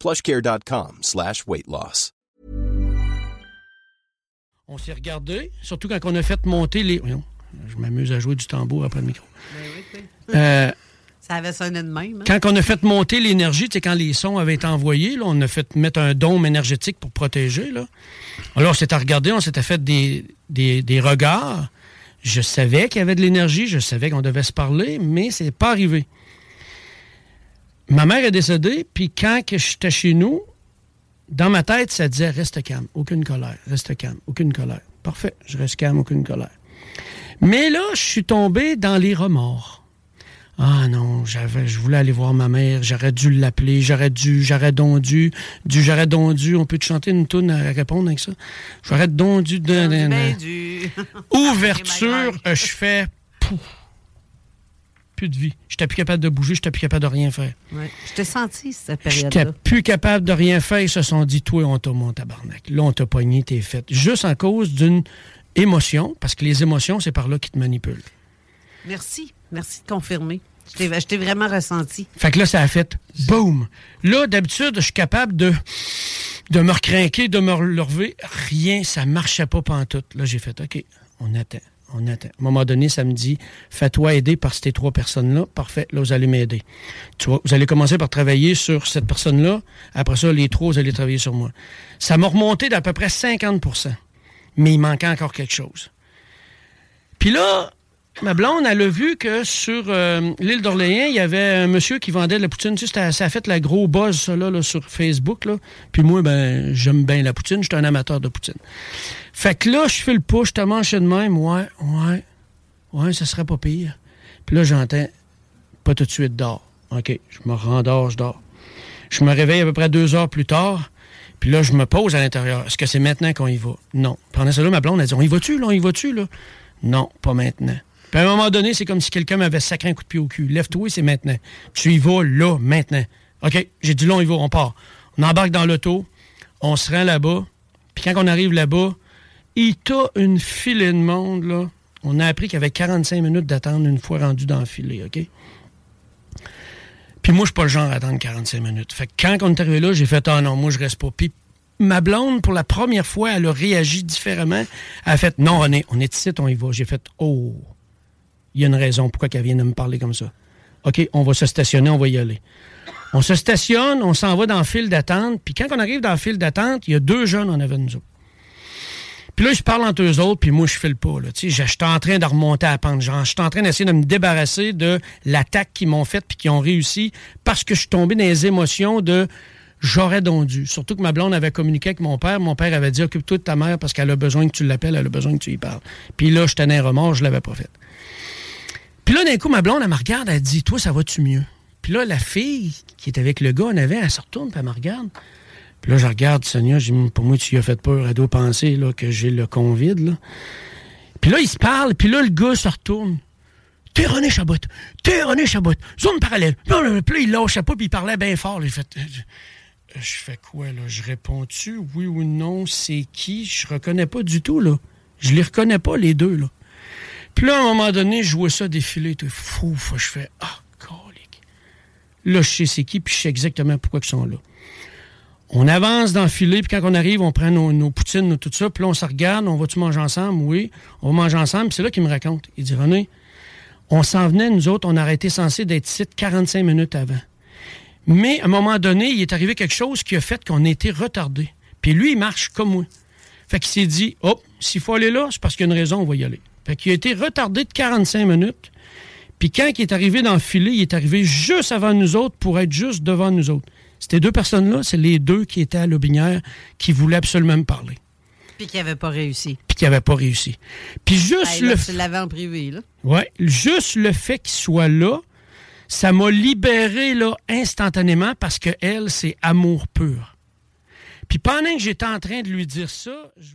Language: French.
plushcare.com slash weight loss. On s'est regardé, surtout quand on a fait monter les... Je m'amuse à jouer du tambour après le micro. Euh, Ça avait sonné de même. hein? quand on a fait monter l'énergie, tu sais, quand les sons avaient été envoyés, là, on a fait mettre un dôme énergétique pour protéger. Là. Alors, on s'était regardé, on s'était fait des, des, des regards. Je savais qu'il y avait de l'énergie, je savais qu'on devait se parler, mais c'est pas arrivé. Ma mère est décédée, puis quand que j'étais chez nous, dans ma tête, ça disait reste calme, aucune colère, reste calme, aucune colère. Parfait, je reste calme, aucune colère. Mais là, je suis tombé dans les remords. Ah non, j'avais, je voulais aller voir ma mère, j'aurais dû l'appeler, j'aurais dû, j'aurais donc dû, du j'aurais donc dû, on peut te chanter une toune à répondre avec ça? J'aurais donc dû, de, de- ouverture, je fais, pouf, plus de vie. J'étais plus capable de bouger, j'étais plus capable de rien faire. Ouais. Je t'ai senti, cette J'étais période-là. plus capable de rien faire. Ils se sont dit, toi, on t'a mon tabarnak. Là, on t'a pogné, t'es fait. Juste en cause d'une émotion, parce que les émotions, c'est par là qu'ils te manipulent. Merci. Merci de confirmer. Je t'ai- je t'ai vraiment ressenti. Fait que là, ça a fait boum. Là, d'habitude, je suis capable de, de me recrinquer, de me relever. Rien, ça marchait pas pantoute. Là, j'ai fait, OK, on attend, on. À un moment donné, ça me dit, fais-toi aider par ces trois personnes-là. Parfait, là, vous allez m'aider. Tu vois, vous allez commencer par travailler sur cette personne-là. Après ça, les trois, vous allez travailler sur moi. Ça m'a remonté d'à peu près 50% Mais il manquait encore quelque chose. Puis là, ma blonde, elle a vu que sur euh, l'île d'Orléans, il y avait un monsieur qui vendait de la poutine. Tu ça a fait la gros buzz, sur Facebook. Puis moi, ben, j'aime bien la poutine. Je suis un amateur de poutine. Fait que là, je fais le push, je mange de même. Ouais, ouais, ouais, ça serait pas pire. Puis là, j'entends, pas tout de suite, dors. OK, je me rendors, je dors. Je me réveille à peu près deux heures plus tard. Puis là, je me pose à l'intérieur. Est-ce que c'est maintenant qu'on y va? Non. Pendant là, ma blonde a dit, on y va-tu, là? On y va-tu, là? Non, pas maintenant. Puis à un moment donné, c'est comme si quelqu'un m'avait sacré un coup de pied au cul. Lève-toi, c'est maintenant. Tu y vas là, maintenant. OK, j'ai dit là, on y va, on part. On embarque dans l'auto, on se rend là-bas. Puis quand on arrive là-bas, il t'a une filée de monde, là. On a appris qu'il y avait 45 minutes d'attente une fois rendu dans le filet, OK? Puis moi, je suis pas le genre à attendre 45 minutes. Fait que quand on est arrivé là, j'ai fait Ah non, moi, je reste pas. Puis ma blonde, pour la première fois, elle a réagi différemment. Elle a fait Non, René, on est ici, on y va. J'ai fait Oh, il y a une raison pourquoi elle vient de me parler comme ça. OK, on va se stationner, on va y aller. On se stationne, on s'en va dans le fil d'attente. Puis quand on arrive dans le fil d'attente, il y a deux jeunes en avant de nous autres. Puis là, je parle entre eux autres, puis moi, je fais le pas. Je suis en train de remonter à la pente. Je suis en train d'essayer de me débarrasser de l'attaque qu'ils m'ont faite puis qu'ils ont réussi parce que je suis tombé dans les émotions de j'aurais dû. Surtout que ma blonde avait communiqué avec mon père. Mon père avait dit occupe-toi de ta mère parce qu'elle a besoin que tu l'appelles, elle a besoin que tu y parles. Puis là, je tenais un remords, je l'avais pas fait. Puis là, d'un coup, ma blonde, elle me regarde, elle dit Toi, ça va-tu mieux? Puis là, la fille qui est avec le gars en avant, elle se retourne, puis elle me regarde. Puis là, je regarde Sonia, j'ai dit, pour moi, tu y as fait peur. Elle doit penser là, que j'ai le convide. Là. Puis là, il se parle, puis là, le gars se retourne. T'es René Chabot, t'es René Chabot, zone parallèle. Puis là, il lâchait pas, puis il parlait bien fort. Il fait, euh, je fais quoi, là? Je réponds-tu, oui ou non? C'est qui? Je reconnais pas du tout, là. Je les reconnais pas, les deux, là. Puis là, à un moment donné, je vois ça défiler. T'es fou, je fais, ah, colique. Là, je sais c'est qui, puis je sais exactement pourquoi ils sont là. On avance dans le filet, puis quand on arrive, on prend nos, poutines, nos tout ça, puis là, on se regarde, on va-tu manger ensemble? Oui, on va manger ensemble. Puis c'est là qu'il me raconte. Il dit, René, on s'en venait, nous autres, on aurait été censé d'être ici 45 minutes avant. Mais à un moment donné, il est arrivé quelque chose qui a fait qu'on a été retardé. Puis lui, il marche comme moi. Fait qu'il s'est dit, oh, s'il faut aller là, c'est parce qu'il y a une raison, on va y aller. Fait qu'il a été retardé de 45 minutes. Puis quand il est arrivé dans le filet, il est arrivé juste avant nous autres pour être juste devant nous autres. Ces deux personnes-là, c'est les deux qui étaient à l'Aubinière qui voulaient absolument me parler. Puis qui n'avaient pas réussi. Puis qui n'avaient pas réussi. Puis juste Hey, là, le tu l'avais en privé, là. Ouais, juste le fait qu'il soit là, ça m'a libéré là instantanément parce que elle, c'est amour pur. Puis pendant que j'étais en train de lui dire ça, je...